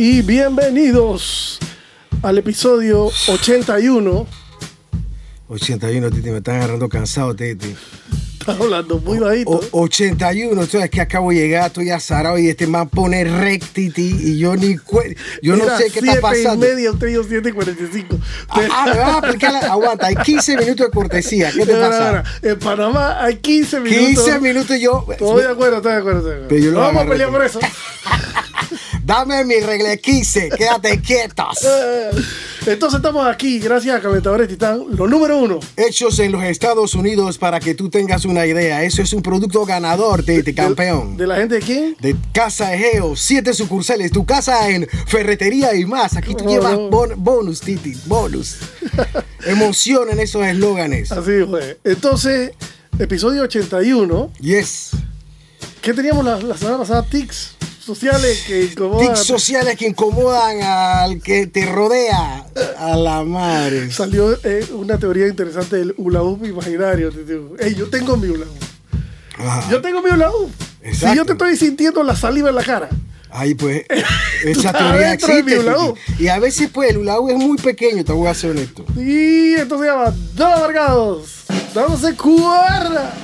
Y bienvenidos al episodio 81. 81, Titi, me están agarrando cansado, Titi. Estás hablando muy bajito. O- 81, tú sabes que acabo de llegar, estoy azarado y este man pone rec, Titi, y yo ni Yo no sé qué está pasando. y media, usted dio 7.45. Ah, me vas a aplicar la- Aguanta, hay 15 minutos de cortesía. ¿Qué te No, pasa? no. En Panamá hay 15 minutos. 15 minutos y yo. Estoy de acuerdo, estoy de acuerdo. estoy de acuerdo. Pero yo lo vamos a pelear por eso. Dame mi regle 15, quédate quietos. Eh, Entonces estamos aquí, gracias a Calentadores Titán, lo número uno. Hechos en los Estados Unidos para que tú tengas una idea. Eso es un producto ganador, Titi, campeón. ¿De la gente de quién? De Casa Egeo, siete sucursales, tu casa en ferretería y más. Aquí tú Oh, llevas no. bon- bonus, Titi, bonus. Emoción en esos eslóganes. Así fue. Entonces, episodio 81. Yes. ¿Qué teníamos la, la semana pasada? Tics sociales que incomodan. Tics sociales que incomodan al que te rodea. A la madre. Salió eh, una teoría interesante del hula hoop imaginario. Ey, yo tengo mi hula hoop. Ajá. Yo tengo mi hula hoop. Si yo te estoy sintiendo la saliva en la cara. Ahí pues, esa teoría existe. Y a veces pues el hoop es muy pequeño, te voy a ser honesto. Y esto se llama Dos Amargados. Dándose cuerda.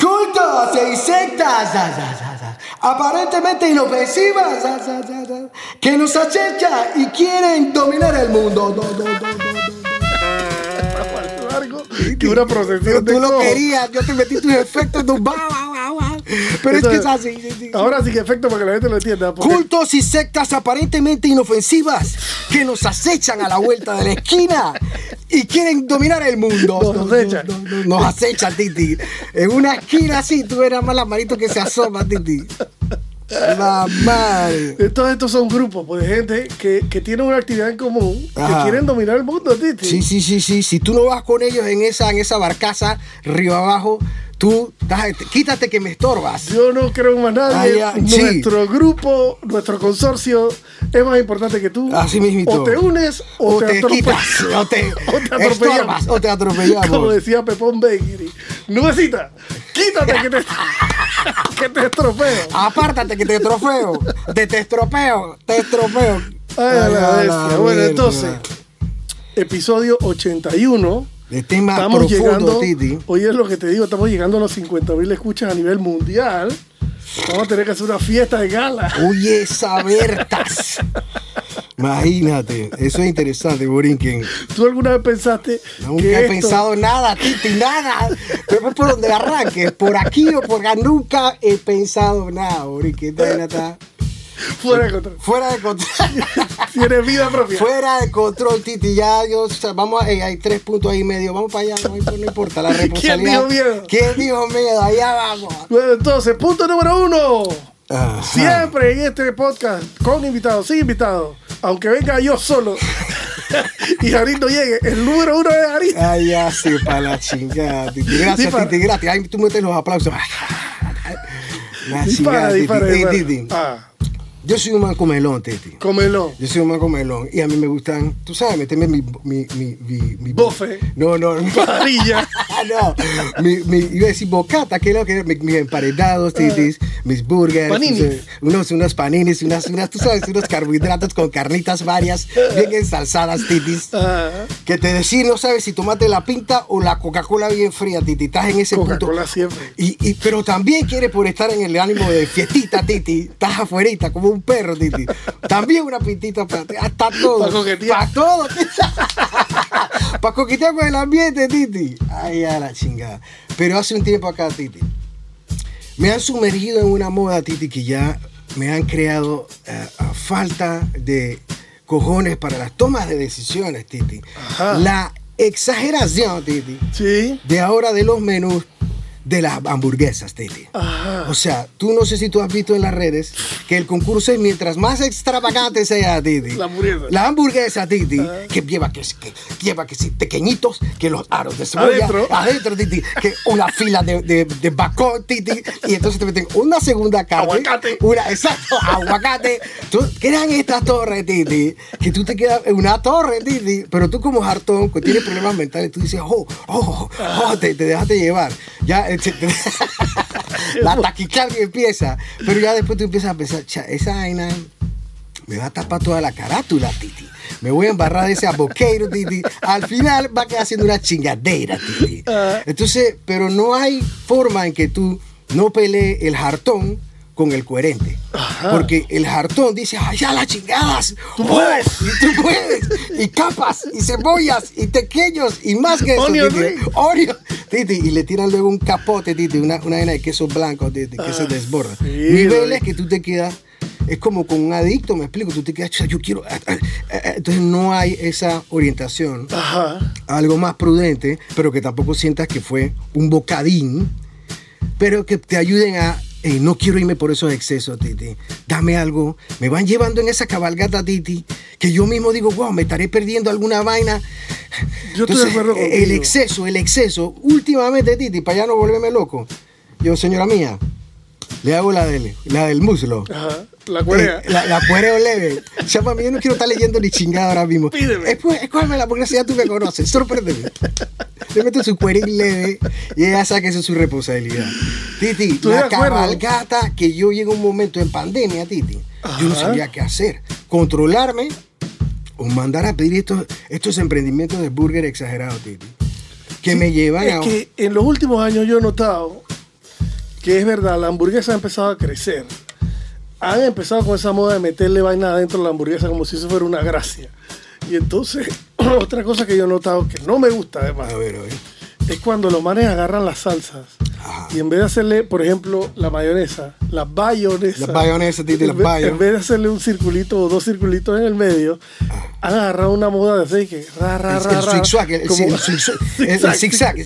Cultos e za, aparentemente inofensivas, que nos acechan y quieren dominar el mundo. Do, do, do, do, do. largo que una procesión Pero de tú lo querías, yo te metí tus efectos, tu pero es que es así. sí, sí. Ahora sí que efecto para que la gente lo entienda. porque- Cultos y sectas aparentemente inofensivas que nos acechan a la vuelta de la esquina y quieren dominar el mundo. Nos acechan. No, no, no, nos acechan, Titi. En una esquina así, tú eras más la manito que se asoma, Titi. La madre. Entonces estos son grupos pues, de gente que, que tienen una actividad en común, que Ajá. quieren dominar el mundo, Titi. Sí, sí, sí, sí. Si tú no vas con ellos en esa, en esa barcaza, río abajo, tú, quítate que me estorbas. Yo no creo más nadie. Ah, sí. Nuestro grupo, nuestro consorcio es más importante que tú. Así mismito. O te unes o, O te, te atropellas. o te atropellamos. estorbas, o te atropellamos. Como decía Pepón Bakery. Nubecita, quítate que te, que te estropeo. Apártate que te trofeo, te, te estropeo, te estropeo. Ay, a la Ay, a bestia. la bueno, entonces, episodio 81. De tema Estamos profundo, llegando, Titi. oye es lo que te digo, estamos llegando a los 50 mil escuchas a nivel mundial. Vamos a tener que hacer una fiesta de gala. Oye, sabertas. Imagínate, eso es interesante, Borinquen. ¿Tú alguna vez pensaste Nunca que he esto- pensado nada, Titi, nada. Pero por donde arranques, por aquí o por acá. Nunca he pensado nada, Borinquen. Esta está fuera de control? fuera de control. Tienes vida propia. Fuera de control, Titi. Ya, yo, o sea, vamos, a- eh, hay tres puntos ahí medio. Vamos para allá, no, no importa la responsabilidad. dijo miedo? ¿Quién dijo miedo? Allá vamos. Bueno, entonces, punto número uno. Ajá. Siempre en este podcast, con invitados, sin invitados, aunque venga yo solo y Jarín no llegue, el número uno es Jarín. Ay, ya sí, para la chingada, Titi. Gracias. Titi, gracias. Ahí tú metes los aplausos. La Dispara, chingada, dispara, dispara. Titi, Ah, Yo soy un man comelón, Titi. cómelo. Yo soy un man comelón. Y a mí me gustan, tú sabes, meterme mi. mi, mi, mi, mi Bofe. No, no. Parrilla. no, mi, mi, iba a decir bocata, que es lo que era, mi- mis emparedados, titis, mis burgers, Paninis. eh, unos, unos paninis, unas, unas, tú sabes, unos carbohidratos con carnitas varias, bien ensalzadas, titis. Ah, Que te decís, no sabes si tomate la pinta o la Coca-Cola bien fría, Titi. Estás en ese punto. Coca-Cola siempre. Y, y- pero también quieres por estar en el ánimo de fiestita, Titi. Estás afuerita como un perro, Titi. También una pintita para hasta todo. Pa' coquetear. Para todo. para coquetear con el ambiente, Titi. Ay, a la chingada. Pero hace un tiempo acá, Titi. Me han sumergido en una moda, Titi, que ya me han creado eh, a falta de cojones para las tomas de decisiones, Titi. Ajá. La exageración, Titi, sí. de ahora de los menús de las hamburguesas, Titi. Ajá. O sea, tú no sé si tú has visto en las redes que el concurso es mientras más extravagante sea, Titi. La hamburguesa. La hamburguesa, Titi, que lleva que, que lleva que sí, pequeñitos, que los aros de cebolla. Adentro. Adentro, Titi. Que una fila de, de, de bacon, Titi. Y entonces te meten una segunda carne. Aguacate. Una, exacto, aguacate. Tú, quedan estas torres, Titi. Que tú te quedas en una torre, Titi. Pero tú como hartón, que tienes problemas mentales, tú dices, oh, oh, oh, te, te dejaste llevar. Ya, la taquicardia empieza. Pero ya después tú empiezas a pensar, "Cha, esa vaina me va a tapar toda la carátula, Titi. Me voy a embarrar de ese aboqueiro, Titi. Al final va a quedar siendo una chingadera, Titi. Entonces, pero no hay forma en que tú no pelees el hartón con el coherente. Porque el hartón dice, ¡ay, ya las chingadas! Tú puedes. Y tú puedes. Y capas, y cebollas, y pequeños, y más que eso. Oreo. Titi, y le tiran luego un capote, Titi, una, una de queso blanco, Titi, que se desborda. sí, Niveles que tú te quedas, es como con un adicto, me explico, tú te quedas, "Chuta, yo quiero, ah, ah, ah", entonces no hay esa orientación Ajá. a algo más prudente, pero que tampoco sientas que fue un bocadín, pero que te ayuden a, "Ey, no quiero irme por esos excesos, Titi, dame algo, me van llevando en esa cabalgata, Titi, que yo mismo digo, wow, me estaré perdiendo alguna vaina. Yo estoy de acuerdo el contigo. exceso, el exceso, últimamente, Titi, para ya no volverme loco, yo, señora mía, le hago la del, la del muslo. Ajá. La cuerea. Eh, la, la leve. Chapa, yo no quiero estar leyendo ni chingada ahora mismo. Pídeme. Escú- Escógeme porque ya tú me conoces. Sorpréndeme. Le meto su cuerín leve y ella sabe que eso es su responsabilidad. Titi, la acuerdo. cabalgata que yo llego a un momento en pandemia, Titi, yo no sabía qué hacer. Controlarme o mandar a pedir estos, estos emprendimientos de burger exagerados, Titi. Que me llevan Es a... que en los últimos años yo he notado que es verdad, la hamburguesa ha empezado a crecer. Han empezado con esa moda de meterle vaina adentro de la hamburguesa como si eso fuera una gracia. Y entonces, otra cosa que yo he notado que no me gusta además A ver, a ver. es cuando los manes agarran las salsas Ajá. y en vez de hacerle, por ejemplo, la mayonesa. Las bayonesas, Titi, en las vez- bayo. En vez de hacerle un circulito o dos circulitos en el medio, han agarrado una moda de hacer que ra, ra, Ah. El, ra, el ra, zigzag, el, como- el zigzag,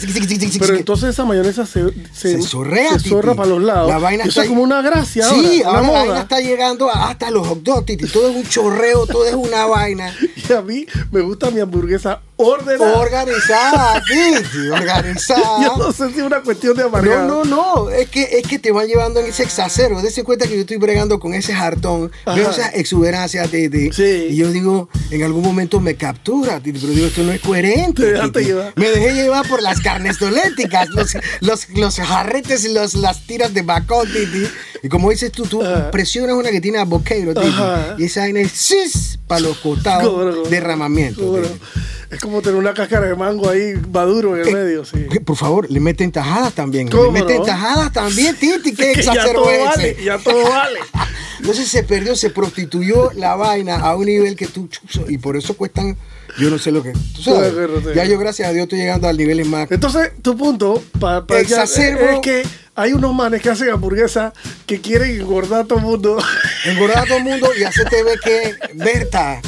Pero entonces esa mayonesa se, se, se zorrea, se zorra para los lados. La vaina Y eso está es como una gracia Sí, ahora, ahora la moda. vaina está llegando hasta los hot dogs, Titi. Todo es un chorreo, todo es una vaina. Y a mí me gusta mi hamburguesa ordenada. Organizada, Titi, organizada. Yo no sé si es una cuestión de amargado. No, no, no, es que, es que te van llevando en ese exacero. Dese cuenta que yo estoy bregando con ese hartón, Ajá. veo esa exuberancia, Titi. Sí. Y yo digo, en algún momento me captura, Titi, pero digo, esto no es coherente. Te dejaste Titi. llevar. Me dejé llevar por las carnes dolénticas, los, los, los jarretes y los, las tiras de bacón, Titi. Y como dices tú, tú Ajá. presionas una que tiene a boqueiro, Titi. Y esa vaina es cis para los costados, derramamiento. Es como tener una cáscara de mango ahí maduro en el medio, sí. Que, Por favor, le meten tajadas también. ¿Cómo Le meten no? tajadas también, Titi. Qué Que ya exacerbo todo ese. vale, ya todo vale. Entonces se perdió, se prostituyó la vaina a un nivel que tú chuzo, y por eso cuestan, yo no sé lo que. Tú sabes. Ya yo, gracias a Dios, estoy llegando a niveles más. Entonces, tu punto pa, pa- ya- Exacerbo. es que hay unos manes que hacen hamburguesas que quieren engordar a todo el mundo. Engordar a todo el mundo y hacerte ver que, Berta,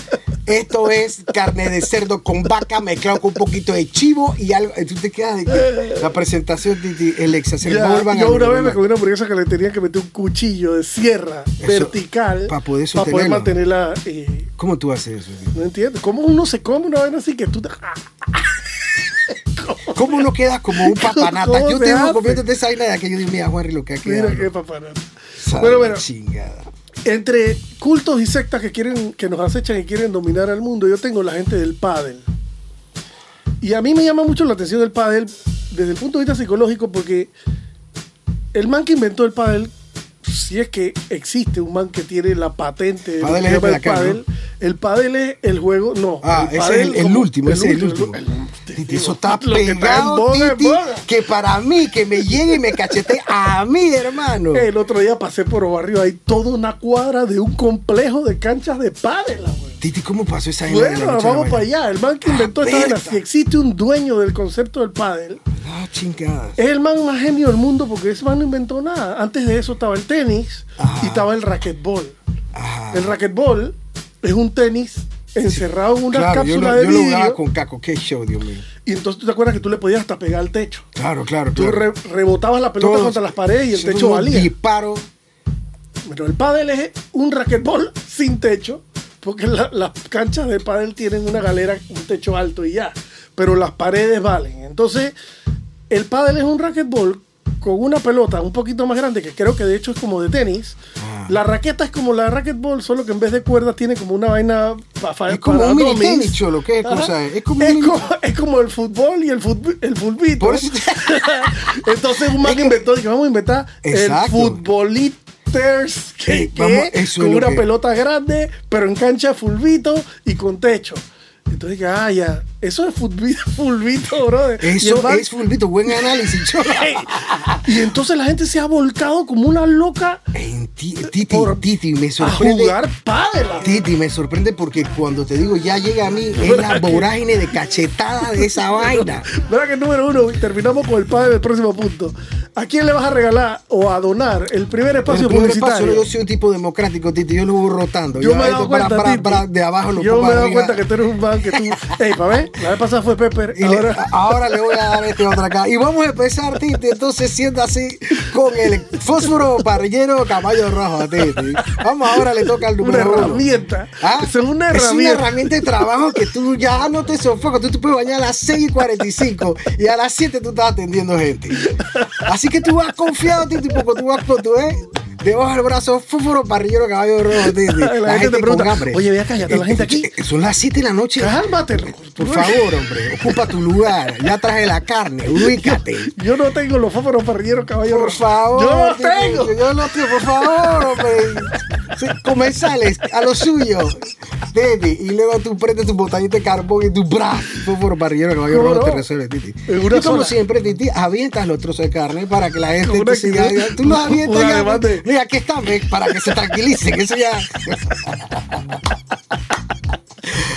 esto es carne de cerdo con vaca mezclado con un poquito de chivo y algo. y Tú te quedas de que la presentación, Titi, el el van yo una vez me comí una hamburguesa que le tenía que meter un cuchillo de sierra Eso, vertical poder para poder mantenerla. eh, ¿Cómo tú haces eso? Titi? no entiendo. ¿Cómo uno se come una vaina así que tú te... ¿Cómo uno queda como un papanata? ¿Cómo Yo tengo hace? comiéndote esa vaina de aquello, Dios mío, Juanri, lo que ha quedado. Mira qué papanada. Sabe Bueno, bueno, Chingada. Entre cultos y sectas que quieren que nos acechan y quieren dominar al mundo, yo tengo la gente del pádel. Y a mí me llama mucho la atención el pádel desde el punto de vista psicológico porque el man que inventó el pádel, si es que existe un man que tiene la patente que se el el acá, ¿no? pádel, el pádel es el juego, no. Ah, ese es el, el como- último, ese es el último. Titi, eso está lo que está pegado, boga, en Titi, que para mí, que me llegue y me cachete a mí, hermano. El otro día pasé por barrio, hay toda una cuadra de un complejo de canchas de pádel, güey. Titi, ¿cómo pasó esa la Bueno, vamos para mañana? allá. El man que inventó Ah, esta vaina, si existe un dueño del concepto del pádel, Ah, chingadas. es el man más genio del mundo porque ese man no inventó nada. Antes de eso estaba el tenis Ajá. y estaba el racquetball. Ajá. El racquetball es un tenis encerrado en una Claro, yo cápsula lo, de yo lo jugaba vidrio. con Caco, qué show, Dios mío. Y entonces tú te acuerdas que tú le podías hasta pegar al techo. Claro, claro, Tú claro. re- rebotabas la pelota Todos- contra las paredes y el techo valía. disparos. Pero el pádel es un raquetbol sin techo, porque la- las canchas de pádel tienen una galera, un techo alto y ya. Pero las paredes valen. Entonces, el pádel es un raquetbol con una pelota un poquito más grande, que creo que de hecho es como de tenis. Ah. La raqueta es como la raquetball, solo que en vez de cuerdas tiene como una vaina para Es como un mini tenis, cholo, ¿qué cosa es? Es como es, mini- como, es como el fútbol y el fútbol, el fulbito. Eso Entonces un man Es que- inventó, dije, vamos a inventar Exacto. el futboliters, que, Eh, que vamos, con una que- pelota grande, pero en cancha fulbito y con techo. Entonces dije, ah, ya, eso es fulbito, fulbito brother. Y Eso el es fulbito, buen análisis. Y entonces la gente se ha volcado como una loca En ti- Titi, Por- Titi, me a sorprende. jugar pádel. Titi, me sorprende porque cuando te digo ya llega a mí, es la vorágine de cachetada de esa vaina. ¿Verdad que número uno? Terminamos con el padre del próximo punto. ¿A quién le vas a regalar o a donar el primer espacio El primer publicitario? yo soy un tipo democrático, Titi, yo lo voy rotando. Yo Ya me he dado para- cuenta, para- Titi. para- de abajo lo Yo me he dado cuenta que tú eres un que tú... Ey, pa' ver, la vez pasada fue Pepper, Y le- ahora... ahora le voy a dar este otro acá. Y vamos a empezar, Titi, entonces siendo así, con el fósforo parrillero caballo rojo, Titi. Vamos, ahora le toca al Una número herramienta. Ah, Eso es una Es una herramienta. herramienta de trabajo que tú ya no te sofocas. Tú te puedes bañar a las 6 y 45 y a las 7 tú estás atendiendo gente. Así que tú vas confiado, Titi, porque tú vas con tu, ¿eh? Debajo del brazo, fósforo parrillero caballo rojo, Titi. La gente te pregunta. "Oye, ve acá, ya está la Eh, gente eh, aquí". eh, Son las 7 de la noche. Cálmate. Por favor, hombre, ocupa tu lugar. Ya traje la carne, ubícate. Yo no tengo los fósforos parrilleros caballo Por rojo. favor. Yo los tengo. Yo los tengo, por favor, hombre. Comensales, a lo suyo. Titi. Y luego tú prendes tu botellita de carbón y tu bra. Fósforo parrillero que ¿Cómo no te resuelve, Titi. Y como sola. siempre, Titi, avientas los trozos de carne para que la gente te siga. Tú los avientas ya. están, ve, para que se tranquilicen. Eso ya.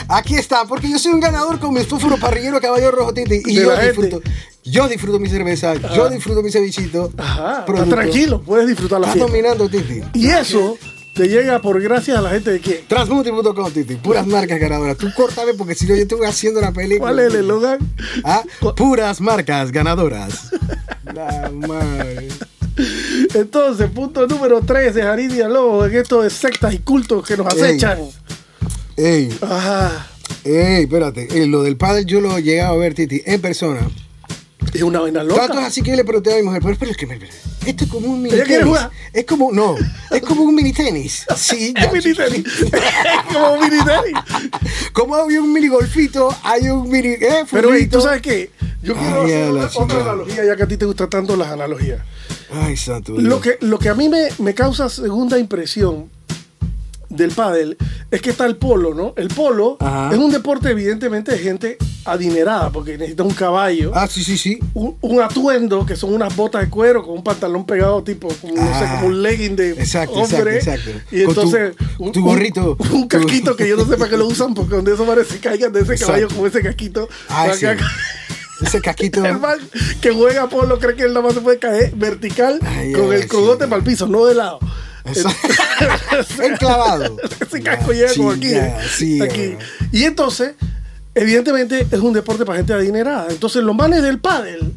Aquí está, porque yo soy un ganador con mi fósforo parrillero caballo rojo, Titi. Y yo disfruto. Yo disfruto mi cerveza, yo disfruto mi cevichito. Ajá, está tranquilo, puedes disfrutar la Estás dominando, Titi. Y eso te llega por gracias a la gente de quién. Transmuti.com, Titi. Puras marcas ganadoras. Tú córtame porque si no yo estoy haciendo la película. ¿Cuál es el eslogan? Ah, puras marcas ganadoras. La madre. Entonces, punto número 3 de Jarid Villalobos en esto de sectas y cultos que nos acechan. Ey, Ajá. ey, espérate. Eh, lo del padre yo lo he llegado a ver, Titi, en persona. Es una vaina es loca. así que le pregunté a mi mujer, pero espera, que me- esto es como un mini ¿Ella quiere tenis. Es como, no, es como un mini tenis. Sí, Es mini tenis. Es como mini tenis. Como había un mini golfito, hay un mini. Eh, Pero, ¿tú sabes qué? Yo quiero Ay, hacer otra analogía, ya que a ti te gustan tanto las analogías. Ay, santo. Dios. Lo que, lo que a mí me, me causa segunda impresión del pádel es que está el polo, ¿no? El polo Ajá. es un deporte evidentemente de gente adinerada porque necesita un caballo, Ah, sí, sí, sí. un, un atuendo que son unas botas de cuero con un pantalón pegado tipo, como, no sé, Ah. como un legging de Exacto, hombre. exacto, exacto. Y Con tu- entonces tu gorrito. Un, un casquito que yo no sé para qué lo usan porque donde eso parece caigan de ese caballo con ese casquito. Para sí. Ese casquito. el man que juega polo cree que él nada más se puede caer vertical Ay, con el cogote sí. para el piso, no de lado. Enclavado. Ese casco llega como aquí. ¿eh? sí, aquí. Y entonces, evidentemente, es un deporte para gente adinerada. Entonces, los manes del pádel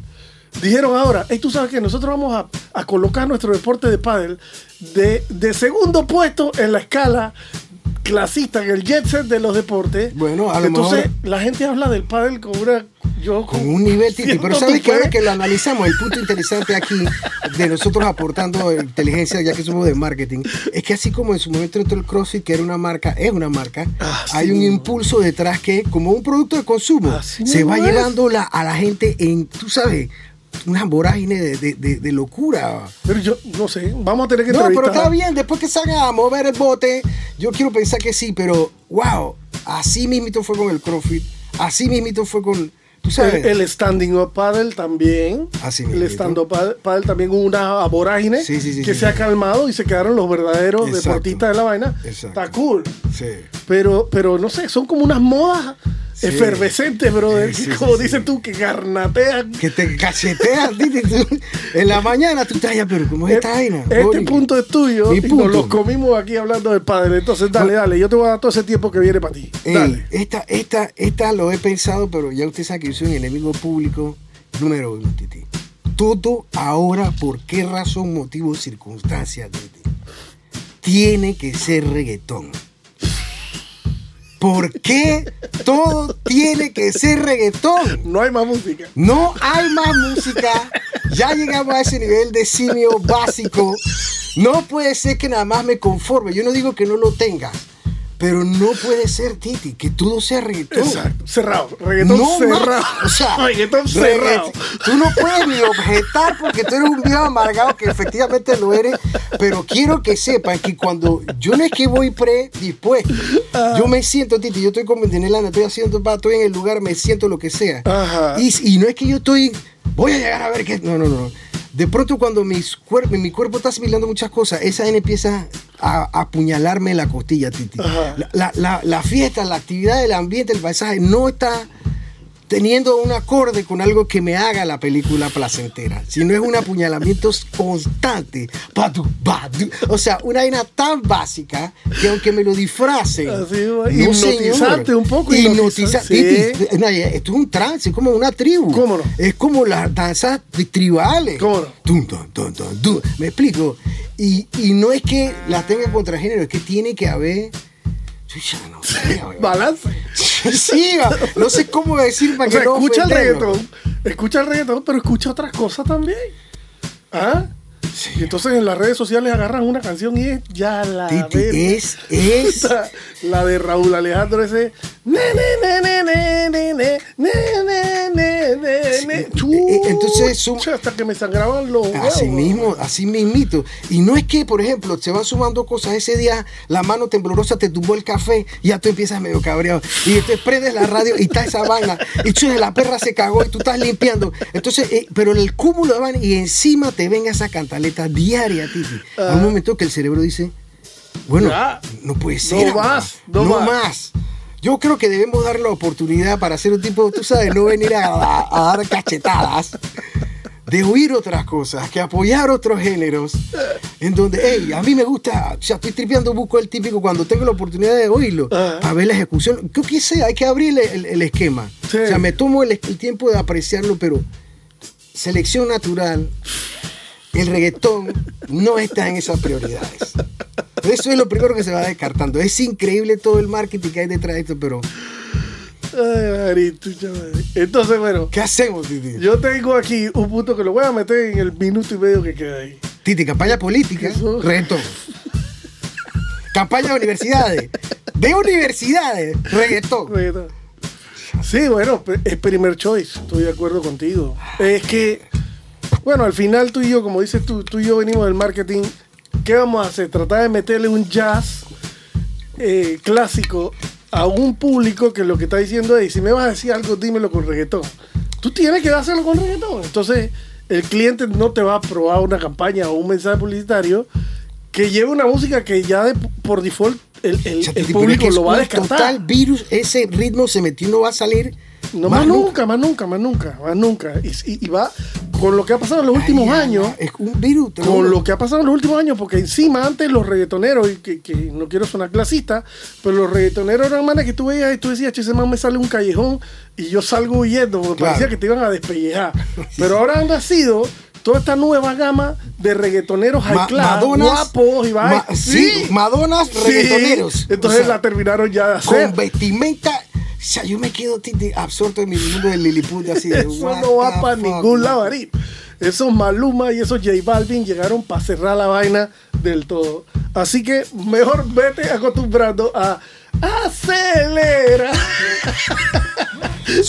dijeron ahora, hey, tú sabes que nosotros vamos a, a colocar nuestro deporte de pádel de, de segundo puesto en la escala clasista, en el jet set de los deportes. Bueno, a lo Entonces, mejor- la gente habla del pádel con una... Yo Con un nivel, Titi. Pero sabes que ahora que lo analizamos, el punto interesante aquí de nosotros aportando inteligencia, ya que somos de marketing, es que así como en su momento entró el CrossFit, que era una marca, es una marca, Ah, hay sí, un impulso detrás que, como un producto de consumo, se va es. llevando la- a la gente en, tú sabes, una vorágine de, de- de- de locura. Pero yo, no sé, vamos a tener que No, pero está bien, después que salga a mover el bote, yo quiero pensar que sí, pero wow, así mismito fue con el CrossFit, así mismito fue con, tú sabes. El, el standing up paddle también. Así el mismito. stand up paddle, también hubo una vorágine Sí, sí, sí, que se ha calmado y se quedaron los verdaderos Exacto. deportistas de la vaina. Exacto. Está cool. Sí. Pero, pero no sé, son como unas modas efervescentes, brother. Sí, sí, como sí, dices sí. tú, que garnatean. Que te cachetean, Titi. tú- en la mañana tú estás ya, pero ¿cómo es esta vaina? Este punto es tuyo y nos los comimos aquí hablando del padre. Entonces, dale, dale. Yo te voy a dar todo ese tiempo que viene para ti. Ey, Dale. esta, esta, esta lo he pensado, pero ya usted sabe que yo soy un enemigo público número uno, Titi. Todo ahora, ¿por qué razón, motivo, circunstancia, Titi? Tiene que ser reggaetón. ¿Por qué todo tiene que ser reggaetón? No hay más música. No hay más música. Ya llegamos a ese nivel de simio básico. No puede ser que nada más me conforme. Yo no digo que no lo tenga. Pero no puede ser, Titi, que todo sea reggaetón. Exacto. Cerrado. Reggaetón No cerrado. más. O sea, reggaetón regga- cerrado. Tú no puedes ni objetar porque tú eres un viejo amargado que efectivamente lo eres. Pero quiero que sepan que cuando yo no es que voy predispuesto, Ah. yo me siento, Titi, yo estoy como en Disneyland, estoy haciendo, estoy en el lugar, me siento lo que sea. Ajá. Y, y no es que yo estoy, voy a llegar a ver qué. No, no, no. De pronto cuando mis cuer- mi cuerpo está asimilando muchas cosas, esa N empieza a, apuñalarme en la costilla, Titi. La- la- la fiesta, la actividad, el ambiente, el paisaje no está teniendo un acorde con algo que me haga la película placentera, sino es un apuñalamiento constante. O sea, una vaina tan básica que aunque me lo disfracen, Así, hipnotizante señor. un poco, Hipnotiza- hipnotizar, sí. Titi, no, esto es un trance, es como una tribu. ¿Cómo no? Es como las danzas tribales. ¿Cómo no? Me explico. Y, y no es que las tenga contra género, es que tiene que haber. No sé. Balance. Sí, no sé cómo decir para O que sea, no escucha el reggaetón, escucha el reggaetón, pero escucha otras cosas también. ¿Ah? Y entonces en las redes sociales agarran una canción y es ya la Titi, verga. es, es. Esta, la de Raúl Alejandro ese ne ne ne ne ne ne ne ne ne ne Sí, eh, entonces, hasta que me sangraban los Así huevos. mismo, así mismito. Y no es que, por ejemplo, se van sumando cosas. Ese día la mano temblorosa te tumbó el café y ya tú empiezas medio cabreado. Y te prendes la radio y está esa vaina. Y chucha, la perra se cagó y tú estás limpiando. Entonces, eh, pero el cúmulo de vaina y encima te venga esa cantaleta diaria, Titi. A un momento que el cerebro dice, bueno, Ya. no puede ser. No más, no no más. más. Yo creo que debemos dar la oportunidad para hacer un tipo, tú sabes, no venir a, dar cachetadas, de oír otras cosas, que apoyar otros géneros, en donde, hey, a mí me gusta, o sea, estoy tripeando buco el típico cuando tengo la oportunidad de oírlo, para ver la ejecución. ¿Qué que sea? Hay que abrir el, el- el esquema. Sí. O sea, me tomo el, el tiempo de apreciarlo, pero selección natural, el reggaetón no está en esas prioridades. Eso es lo primero que se va descartando. Es increíble todo el marketing que hay detrás de esto, pero Ay, Marito, chaval. Entonces, bueno, ¿qué hacemos, Titi? yo tengo aquí un punto que lo voy a meter en el minuto y medio que queda ahí. Titi, campaña política, Eso. reggaetón. campaña de universidades. De universidades, reggaetón. Reggaetón. Sí, bueno, es primer choice, estoy de acuerdo contigo. Es que, bueno, al final tú y yo, como dices tú, tú y yo venimos del marketing, ¿qué vamos a hacer? Tratar de meterle un jazz eh, clásico a un público que lo que está diciendo es, si me vas a decir algo, dímelo con reggaetón. Tú tienes que dárselo con reggaetón. Entonces, el cliente no te va a probar una campaña o un mensaje publicitario que lleve una música que ya de- por default el, el- O sea, el Titi, pero es público lo va a descartar. Total virus, ese ritmo se metió y no va a salir. No, más nunca, más nunca, más nunca, más nunca. Y, y- y va con lo que ha pasado en los últimos años, Es un virus. con juro. lo que ha pasado en los últimos años, porque encima antes los reggaetoneros, y que, que no quiero sonar clasista, pero los reggaetoneros eran manes que tú veías y tú decías, che, ese man me sale un callejón y yo salgo huyendo, porque Claro. parecía que te iban a despellejar. Pero ahora han nacido toda esta nueva gama de reggaetoneros high Ma- class, Madonas, guapos y va ma- sí, Madonas reggaetoneros. Entonces O sea, la terminaron ya de hacer. Con vestimenta. O sea, yo me quedo absorto en mi mundo del Lilliput así de Eso no va para ningún lado, Ari. Esos Maluma y esos J Balvin llegaron para cerrar la vaina del todo. Así que mejor vete acostumbrando a acelera.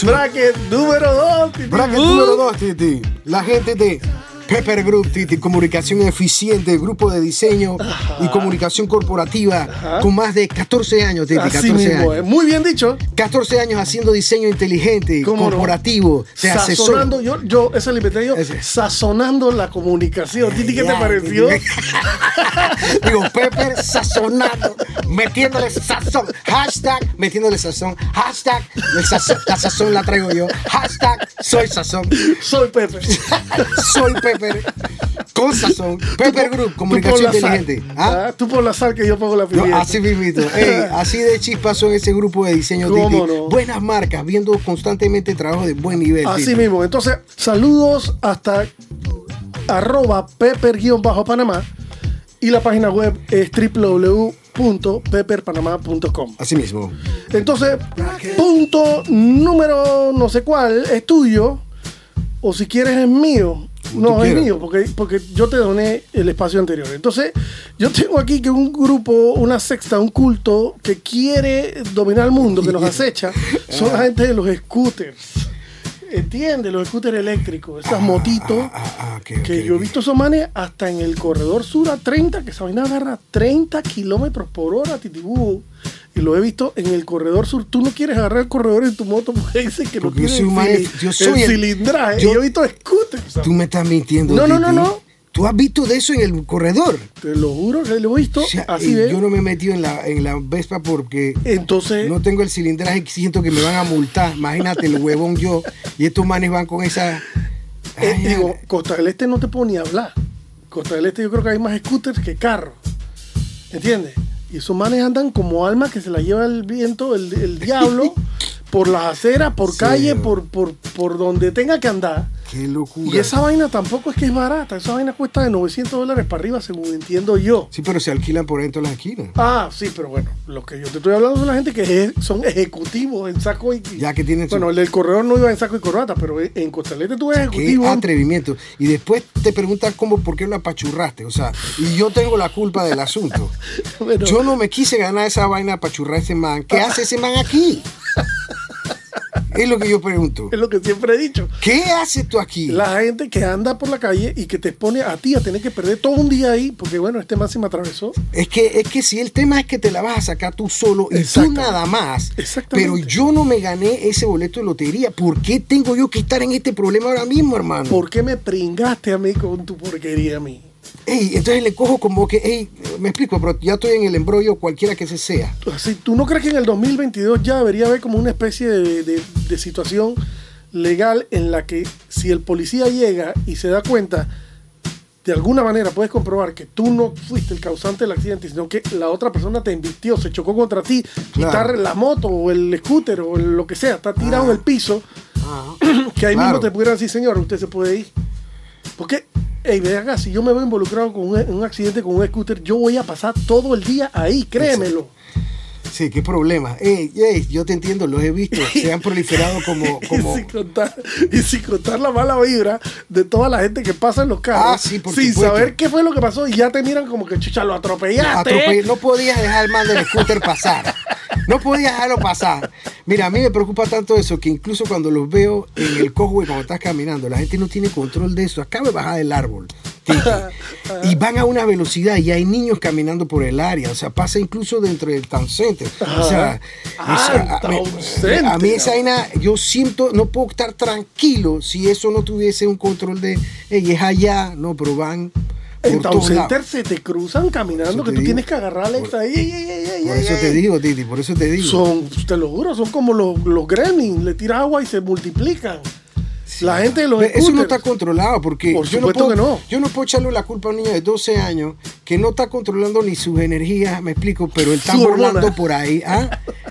Bracket número 2. Bracket número 2, Titi. La gente de Pepper Group, Titi, comunicación eficiente, grupo de diseño y comunicación corporativa Ajá. con más de 14 años, Titi, Así 14 mismo, años. eh. muy bien dicho. 14 años haciendo diseño inteligente, ¿Cómo no? corporativo, asesora. Sazonando, yo, yo, Ese. sazonando la comunicación. Titi, ¿qué te pareció? Digo, Pepper sazonando, metiéndole sazón. Hashtag metiéndole sazón. Hashtag sazón- la sazón la traigo yo. Hashtag soy sazón. Soy Pepe. Soy Pepper con sazón. Pepper Group, comunicación sal. inteligente. ¿Ah? Ah, Tú por la sal que yo pongo la No, pimienta. así mismito. Ey, así de chispas son ese grupo de diseño ¿Cómo no? Buenas marcas, viendo constantemente trabajo de buen nivel. Así mismo. Entonces, saludos hasta arroba pepper-panamá y la página web es www.pepperpanamá.com. Así mismo. Entonces, punto número no sé cuál es tuyo o si quieres es mío. No, es mío, porque, porque yo te doné el espacio anterior. Entonces, yo tengo aquí que un grupo, una sexta, un culto que quiere dominar el mundo, que nos acecha, son la gente de los scooters. ¿Entiendes? Los scooters eléctricos, esas motitos. Ah, ah, ok, que yo he visto esos manes hasta en el corredor sur a 30, que esa vaina agarra 30 kilómetros por hora, titibú. Y lo he visto en el corredor sur. Tú no quieres agarrar el corredor en tu moto porque dicen que Porque no yo tiene soy un man- el, yo soy el cilindraje. yo- yo he visto scooters. Tú me estás mintiendo. No, no, no, no. ¿Tú has visto de eso en el corredor? Te lo juro que lo he visto. O sea, así eh, ve. yo no me he metido en la, en la Vespa porque Entonces, no tengo el cilindraje y siento que me van a multar. Imagínate el huevón yo. Y estos manes van con esa. eh, Ay, digo, Costa del Este no te puedo ni hablar. Costa del Este yo creo que hay más scooters que carros. ¿Entiendes? Y esos manes andan como almas que se la lleva el viento, el, el diablo, por las aceras, por Sí. calle, por, por, por donde tenga que andar. qué locura. Y esa vaina tampoco es que es barata. Esa vaina cuesta de 900 dólares para arriba, según entiendo yo. Sí, pero se alquilan por en todas las esquinas. Ah, sí, pero bueno, lo que yo te estoy hablando son la gente que es- son ejecutivos en saco y... Ya que tienen Bueno, el del corredor no iba en saco y corbata, pero en Costa del Este tú eres Qué ejecutivo. atrevimiento. Y después te preguntan cómo, por qué lo apachurraste. O sea, y yo tengo la culpa del asunto. Yo no me quise ganar esa vaina apachurrar a ese man. ¿Qué hace ese man aquí? Es lo que yo pregunto. es lo que siempre he dicho. ¿Qué haces tú aquí? La gente que anda por la calle y que te expone a ti a tener que perder todo un día ahí, porque bueno, este man se me atravesó. Es que, es que si el tema es que te la vas a sacar tú solo y tú nada más. Exactamente. Pero yo no me gané ese boleto de lotería. ¿Por qué tengo yo que estar en este problema ahora mismo, hermano? ¿Por qué me pringaste a mí con tu porquería a mí? Ey, entonces le cojo como que, ey, me explico, pero ya estoy en el embrollo cualquiera que se sea. Así, ¿Tú no crees que en el 2022 ya debería haber como una especie de, de- de situación legal en la que si el policía llega y se da cuenta, de alguna manera puedes comprobar que tú no fuiste el causante del accidente, sino que la otra persona te embistió, se chocó contra ti, Claro. la moto o el scooter o el- lo que sea, está tirado en el piso, que ahí Claro. mismo te pudieran decir, señor, usted se puede ir. Porque, hey, ve acá, si yo me veo involucrado con un, un accidente con un scooter, yo voy a pasar todo el día ahí, créemelo. Sí, qué problema. Ey, ey, yo te entiendo, los he visto. Se han proliferado como... como Y, sin contar, y sin contar la mala vibra de toda la gente que pasa en los carros, Ah, sí, por sin supuesto. saber qué fue lo que pasó, y ya te miran como que chucha, lo atropellaste. Atropell- No podías dejar al man del scooter pasar. No podías dejarlo pasar. Mira, a mí me preocupa tanto eso que incluso cuando los veo en el cojue cuando estás caminando, la gente no tiene control de eso. Acaba de bajar del árbol. Y van a una velocidad y hay niños caminando por el área. O sea, pasa incluso dentro del town center. O sea, Ah, esa- a, mí- center. a mí esa vaina, yo siento, no puedo estar tranquilo si eso no tuviese un control de, ey, es allá, no, pero van En. Center se te cruzan caminando que tú digo. tienes que agarrarle Por- ahí. ey, ey, ey, ey, Por eso te digo, Titi, por eso te digo. Son, te lo juro, son como los, los gremlins, le tiras agua y se multiplican. La gente de los Eso no está controlado porque Por yo, no puedo, que no. yo no puedo echarle la culpa a un niño de 12 años que no está controlando ni sus energías, me explico, pero él está volando por ahí. ¿ah?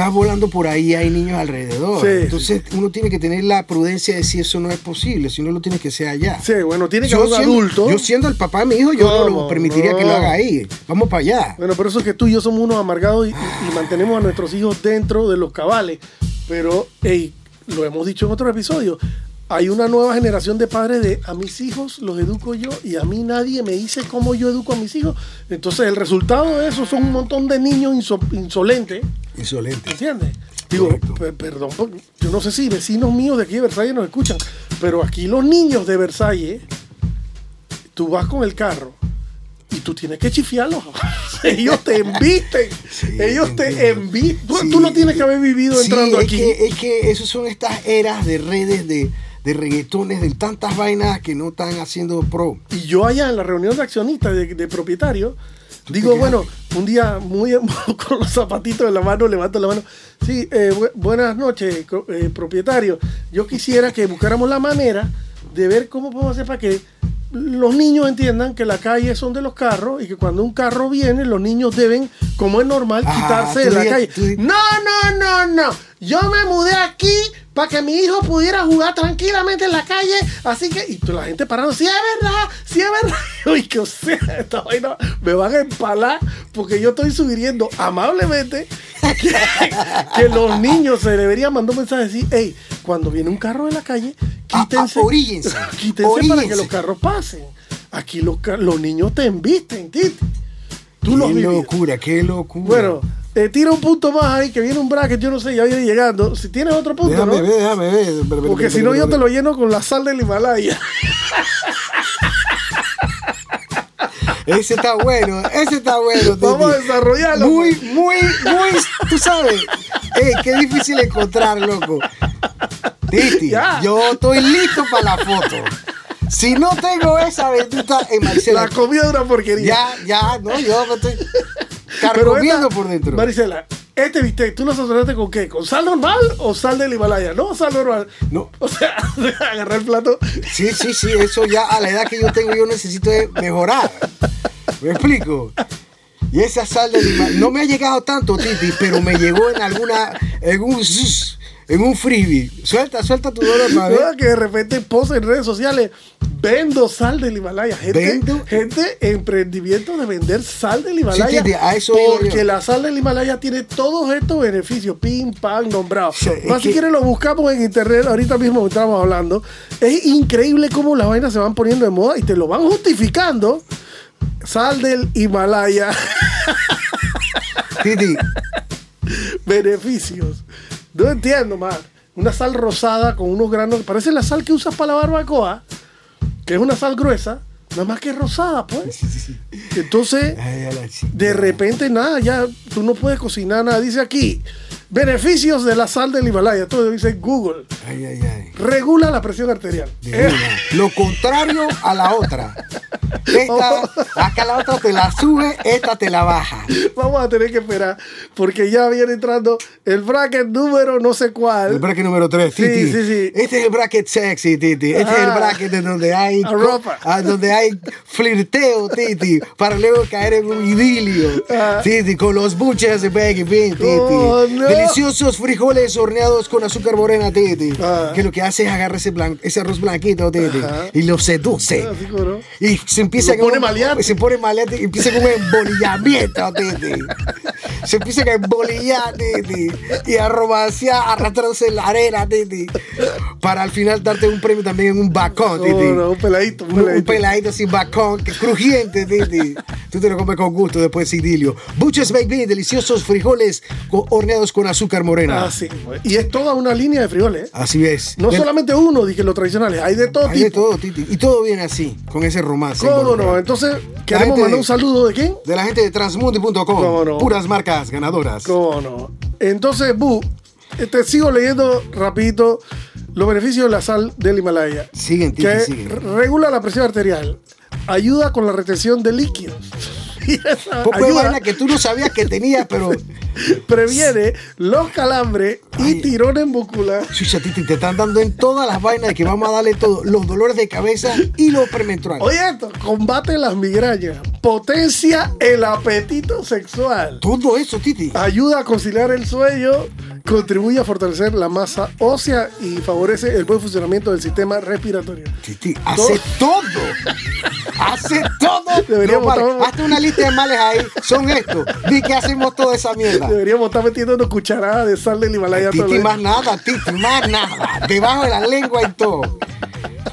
Está volando por ahí, hay niños alrededor. Sí, Entonces uno tiene que tener la prudencia de si eso no es posible, si no lo tiene que ser allá. Sí, bueno, tiene que Yo un siendo, adulto. yo siendo el papá de mi hijo, yo no, lo permitiría que lo haga ahí. Vamos para allá. Bueno, por eso es que tú y yo somos unos amargados y, y- y mantenemos a nuestros hijos dentro de los cabales. Pero, hey, lo hemos dicho en otro episodio. Hay una nueva generación de padres de a mis hijos los educo yo y a mí nadie me dice cómo yo educo a mis hijos. Entonces, el resultado de eso son un montón de niños inso- insolentes. Insolente. ¿Entiendes? Digo, perdón, yo no sé si vecinos míos de aquí de Versalles nos escuchan, pero aquí los niños de Versalles tú vas con el carro y tú tienes que chifiarlos. Ellos te embisten. Ellos te embisten. Tú, Sí, tú no tienes que haber vivido Sí, entrando es aquí. Que, es que esos son estas eras de redes, de, de reggaetones, de tantas vainas que no están haciendo pro. Y yo allá en la reunión de accionistas, de, de propietarios, digo, bueno, un día muy con los zapatitos en la mano, levanto la mano. Sí, eh, bu- buenas noches, eh, propietario. Yo quisiera que buscáramos la manera de ver cómo podemos hacer para que los niños entiendan que la calle son de los carros y que cuando un carro viene, los niños deben, como es normal, Ajá, quitarse de la calle. No, no, no, no. Yo me mudé aquí para que mi hijo pudiera jugar tranquilamente en la calle. Así que, y la gente parando, sí es verdad, sí es verdad. Uy, que o sea, esta vaina me van a empalar porque yo estoy sugiriendo amablemente que, que los niños se deberían mandar un mensaje así, hey, cuando viene un carro de la calle, Ah, quítense, ah, oríllense, quítense para que los carros pasen. Aquí los, niños te embisten, Titi. Tú qué locura, qué locura. Bueno, eh, tira un punto más ahí, que viene un bracket, yo no sé, ya viene llegando. Si tienes otro punto, déjame ¿no? ver, déjame ver. Porque si no, yo te lo lleno con la sal del Himalaya. Ese está bueno, ese está bueno. Vamos a Titi. desarrollarlo. Muy, muy, muy, tú sabes. Ey, qué difícil encontrar, loco. Titi, Ya. yo estoy listo para la foto. Si no tengo esa bendita en Marcela, La comida es una porquería. ya, ya, no, yo me estoy carcomiendo por dentro. Maricela, este bistec, ¿tú lo sazonaste con qué? ¿Con sal normal o sal del Himalaya? No, sal normal. No. O sea, agarrar el plato. Sí, sí, sí, eso ya a la edad que yo tengo yo necesito mejorar. ¿Me explico? Y esa sal de lima no me ha llegado tanto, Titi, pero me llegó en alguna, en un, zzz, en un freebie. Suelta, suelta tu dólar para ver. ¿no? Que de repente posa en redes sociales, vendo sal del Himalaya. Gente, Vendo- gente emprendimiento de vender sal del Himalaya. A eso porque yo. la sal del Himalaya tiene todos estos beneficios, pim, pam. Sí, es Más si que- quieres lo buscamos en internet, ahorita mismo estamos hablando. Es increíble cómo las vainas se van poniendo de moda y te lo van justificando. Sal del Himalaya, Titi, beneficios. No entiendo, man. Una sal rosada con unos granos. Parece la sal que usas para la barbacoa, que es una sal gruesa, nada más que rosada, pues. Entonces, de repente, nada, ya tú no puedes cocinar nada. Dice aquí, beneficios de la sal del Himalaya. Todo dice Google. Ay, ay, ay. Regula la presión arterial. Una. Lo contrario a la otra. Esta, acá la otra te la sube, esta te la baja. Vamos a tener que esperar porque ya viene entrando el bracket número no sé cuál. El bracket número 3, Sí, Titi. sí, sí. Este es el bracket sexy, Titi. Este es el Ah. bracket de donde hay A ropa. ah, donde hay flirteo, Titi, para luego caer en un idilio. Ah. Titi, con los buches de Becky Bean, Titi. Oh, no. Deliciosos frijoles horneados con azúcar morena, Titi. Ah. Que lo que hace es agarrar ese, blan- ese arroz blanquito, Titi, Ajá. y lo seduce. Así ¿no? Y se empieza Lo pone con- maleante. Se pone maleante y empieza con un embolillamiento, Titi. Se empieza a embolillar, Titi. Y a romancear, arrastrándose en la arena, Titi. Para al final darte un premio también en un bacón, Titi. No, no, un peladito, un Un, un peladito. peladito sin bacón, que crujiente, Titi. Tú te lo comes con gusto después, idilio. Buches Baked Bean, deliciosos frijoles horneados con azúcar morena. Ah, sí, pues. Y es toda una línea de frijoles. Así es. No De- solamente uno, dije los tradicionales, hay de todo Hay de todo, Titi. Y todo viene así, con ese romance. ¿Cómo no? Entonces, queremos mandar un saludo de quién? De la gente de transmundi.com. ¿Cómo no? Puras marcas ganadoras. ¿Cómo no? Entonces, Bu, eh, te sigo leyendo rapidito los beneficios de la sal del Himalaya. Siguen, Titi, que siguen. regula la presión arterial, ayuda con la retención de líquidos. Y esa Poco de ayuda vaina que tú no sabías que tenías, pero. previene los calambres y tirones musculares. Chucha, Titi, te están dando en todas las vainas de que vamos a darle todo: los dolores de cabeza y los premenstruales. Oye esto, combate las migrañas, potencia el apetito sexual, Todo eso, Titi. ayuda a conciliar el sueño, contribuye a fortalecer la masa ósea y favorece el buen funcionamiento del sistema respiratorio. Titi, hace todo. Hace todo. Deberíamos tomar- Hazte una lista de males ahí. Son estos. Di que hacemos toda esa mierda. Deberíamos estar metiendo una cucharada de sal del Himalaya Titi, más nada, Titi, más nada. Debajo de la lengua y todo. O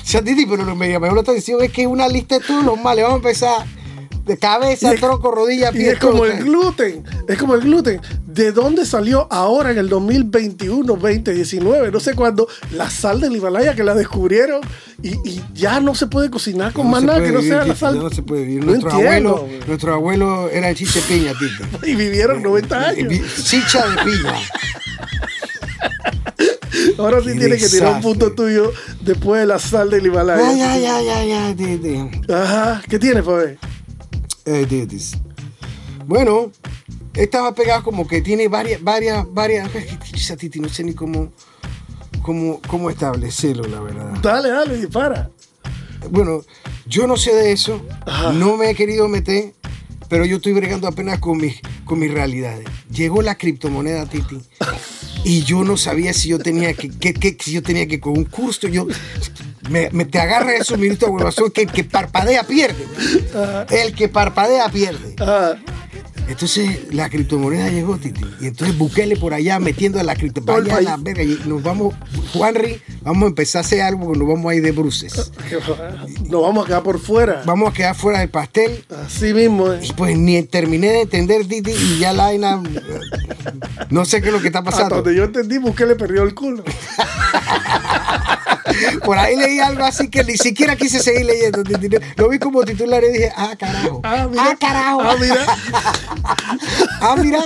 sea, Titi, pero lo me llamó la atención es que es una lista de todos los males. Vamos a empezar de cabeza, Y es- tronco, rodilla, Y pie. es como el gluten, es como el gluten. ¿De dónde salió ahora en el 2021, 2019? No sé cuándo, la sal del Himalaya que la descubrieron, y, y ya no se puede cocinar con No más nada que no sea la sal. ya No se puede vivir. No Nuestro entiendo, abuelo, nuestro abuelo era el chiche piña, Titi. Y vivieron 90 años. Vi- Chicha de piña. Ahora sí Qué tiene que tirar un punto tuyo después de la sal del Himalaya. Ay, ay, ay, ay, ay, Titi. Ajá. ¿Qué tiene, Fabe? Eh. Bueno, estaba pegado como que tiene varias, varias, varias. Chicha, Titi, no sé ni cómo, cómo, cómo establecerlo, la verdad. Dale, dale, dispara. Bueno, yo no sé de eso, Ajá. no me he querido meter, pero yo estoy bregando apenas con mis, con mis realidades. Llegó la criptomoneda, Titi, y yo no sabía si yo tenía que, que, que- si yo tenía que con un curso, yo me, me- te agarra esos minutos de huevazón que el que parpadea pierde. El que parpadea pierde. Entonces la criptomoneda llegó, Titi. Y entonces Bukele por allá metiendo a la criptomoneda. la verga. Y nos vamos, Juanri, vamos a empezar a hacer algo porque nos vamos a ir de bruces. nos vamos a quedar por fuera. Vamos a quedar fuera del pastel. Así mismo. eh. Y pues ni terminé de entender, Titi, y ya la vaina. No sé qué es lo que está Hasta pasando. donde yo entendí, busqué le perdió el culo. Por ahí leí algo así que ni siquiera quise seguir leyendo. Titi. Lo vi como titular y dije, ah, carajo. Ah, mira. carajo. Ah, mira. Ah, mira.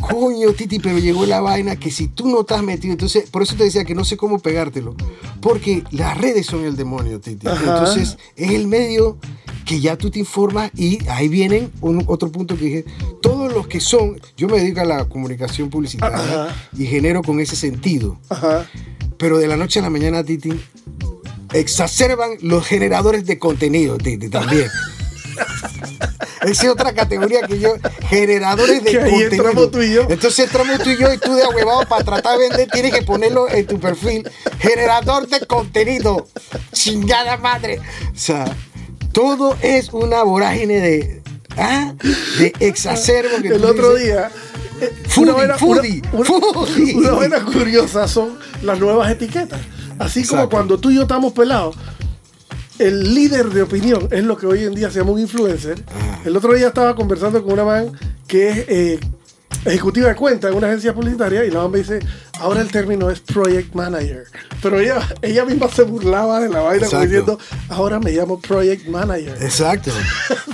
Coño, Titi, pero llegó la vaina que si tú no estás metido, entonces, por eso te decía que no sé cómo pegártelo. Porque las redes son el demonio, Titi. Ajá. Entonces, es el medio que ya tú te informas y ahí vienen un, otro punto que dije, todos los que son, yo me dedico a la comunicación publicitaria Ajá. y genero con ese sentido. Ajá. Pero de la noche a la mañana, Titi, exacerban los generadores de contenido, Titi, también. Esa es otra categoría que yo, generadores de Que ahí contenido. entramos tú y yo. Entonces entramos tú y yo y tú de huevado para tratar de vender tienes que ponerlo en tu perfil. Generador de contenido. Chingada madre. O sea, todo es una vorágine de, ¿ah? de exacerbo. Que El tú otro dices, día. Foodie, una foodie, una- una- foodie. una vaina curiosa son las nuevas etiquetas. Así como cuando tú y yo estamos pelados, el líder de opinión es lo que hoy en día se llama un influencer. El otro día estaba conversando con una man que es eh, ejecutiva de cuenta en una agencia publicitaria y la man me dice, ahora el término es project manager. Pero ella, ella misma se burlaba de la vaina Exacto. diciendo, ahora me llamo project manager. Exacto.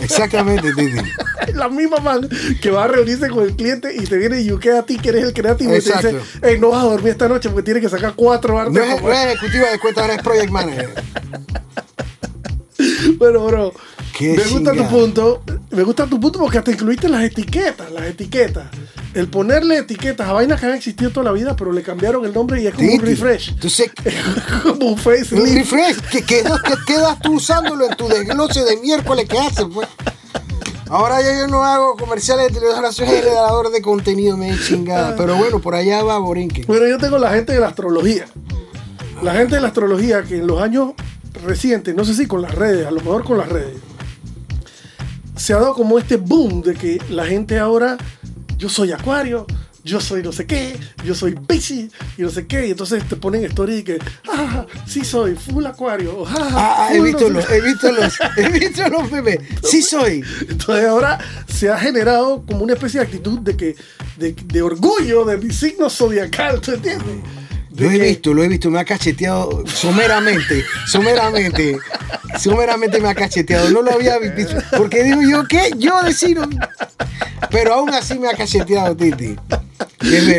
Exactamente, Titi. La misma man que va a reunirse con el cliente y te viene y yuquea a ti, que eres el creativo, y te Exacto. dice, hey, no vas a dormir esta noche porque tienes que sacar cuatro artes. No es, no es ejecutiva de cuenta, ahora es project manager. Bueno, bro, me gusta chingada. tu punto. Me gusta tu punto porque hasta incluiste las etiquetas, las etiquetas. El ponerle etiquetas a vainas que han existido toda la vida, pero le cambiaron el nombre y es como un refresh. Entonces, como un un facelift. refresh, que, quedas, que quedas tú usándolo en tu desglose de miércoles que haces, pues. Ahora ya yo no hago comerciales de televisión, ahora soy generador de contenido, me chingada. Pero bueno, por allá va Borinque. Bueno, yo tengo la gente de la astrología. La gente de la astrología que en los años recientes, no sé si con las redes, a lo mejor con las redes, se ha dado como este boom de que la gente ahora, yo soy acuario, yo soy no sé qué, yo soy Pisces y no sé qué, y entonces te ponen stories y que, ah, sí soy full acuario, o, ah, Ah, ah, he visto no los, he visto los, he visto los memes. Sí soy. qué". Entonces ahora se ha generado como una especie de actitud de que, de, de orgullo de mi signo zodiacal, ¿tú entiendes? Lo he visto, lo he visto, me ha cacheteado someramente, someramente, someramente me ha cacheteado. No lo había visto, porque digo yo, ¿qué? Yo decido. Pero aún así me ha cacheteado, Titi.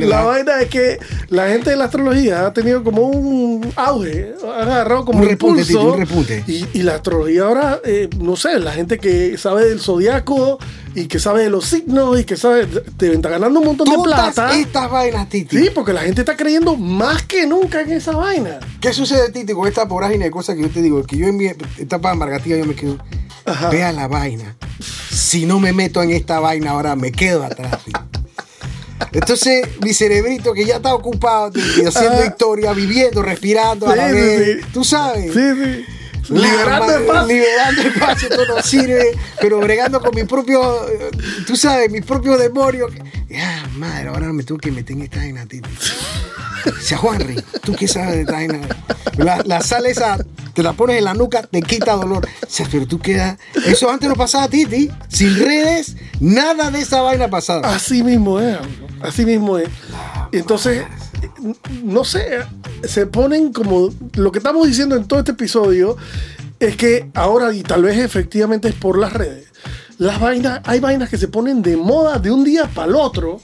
La vaina es que la gente de la astrología ha tenido como un auge, ha agarrado como Un impulso. Tito, un repunte. Y, y la astrología ahora, eh, no sé, la gente que sabe del zodiaco y que sabe de los signos y que sabe, te está ganando un montón de plata. estas vainas, Titi. Sí, porque la gente está creyendo más que nunca en esa vaina. ¿Qué sucede, Titi, con esta vorágine de cosas que yo te digo? Que yo en mi etapa amargativa yo me quedo, Ajá. vea la vaina. Si no me meto en esta vaina ahora me quedo atrás. Titi. Entonces, mi cerebrito que ya está ocupado haciendo historia, viviendo, respirando a la vez. sí. Tú sabes. Sí, sí. Liberando espacio. Liberando espacio, todo no sirve, pero bregando con mi propio, tú sabes, mis propios demonios. Ya, madre, ahora me tengo que meter en esta vaina, Titi. O sea, Juanri, ¿tú qué sabes de esta vaina? La, la sal esa, te la pones en la nuca, te quita dolor. O sea, pero tú quedas... Eso antes no pasaba, Titi. Sin redes, nada de esa vaina pasaba. Así mismo es, así mismo es. Entonces, no sé, se ponen como lo que estamos diciendo en todo este episodio es que ahora, y tal vez efectivamente es por las redes, las vainas, hay vainas que se ponen de moda de un día para el otro.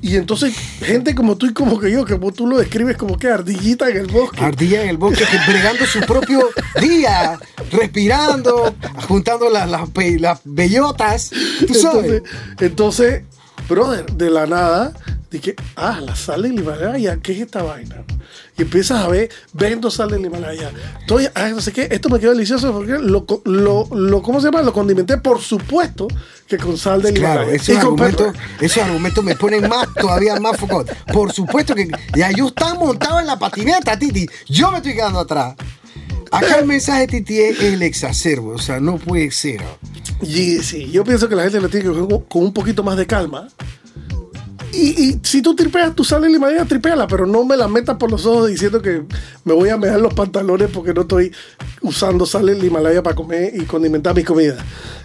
Y entonces, gente como tú y como que yo, como tú lo describes como que ardillita en el bosque. Ardilla en el bosque, que bregando su propio día, respirando, juntando las, las bellotas. Tú sabes. Entonces, entonces, brother, de la nada, dije, ah, la sal del Himalaya, ¿qué es esta vaina? Y empiezas a ver, vendo sal del Himalaya. Estoy, ah, no sé qué, esto me quedó delicioso porque lo, lo, lo, ¿cómo se llama? Lo condimenté, por supuesto, que con sal del Claro, Himalaya. esos argumentos, esos argumentos me ponen más, todavía más focado. Por supuesto que ya yo estaba montado en la patineta, Titi. Yo me estoy quedando atrás. Acá el mensaje, Titi, es el exacerbo. O sea, no puede ser. Y sí, yo pienso que la gente lo tiene que coger con un poquito más de calma. Y, y si tú tripeas tu sal del Himalaya, tripéala, pero no me la metas por los ojos diciendo que me voy a mejar los pantalones porque no estoy usando sal del Himalaya para comer y condimentar mis comidas.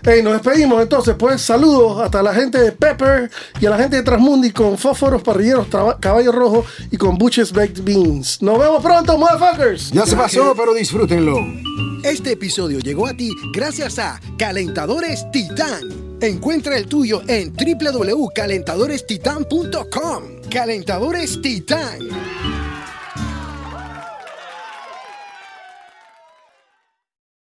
Hey, nos despedimos entonces, pues saludos hasta la gente de Pepper y a la gente de Transmundi con fósforos parrilleros, caballo rojo y con buches baked beans. Nos vemos pronto, motherfuckers. Ya se pasó, pero disfrútenlo. Este episodio llegó a ti gracias a Calentadores Titán. Encuentra el tuyo en www.calentadorestitan.com. Calentadores Titán.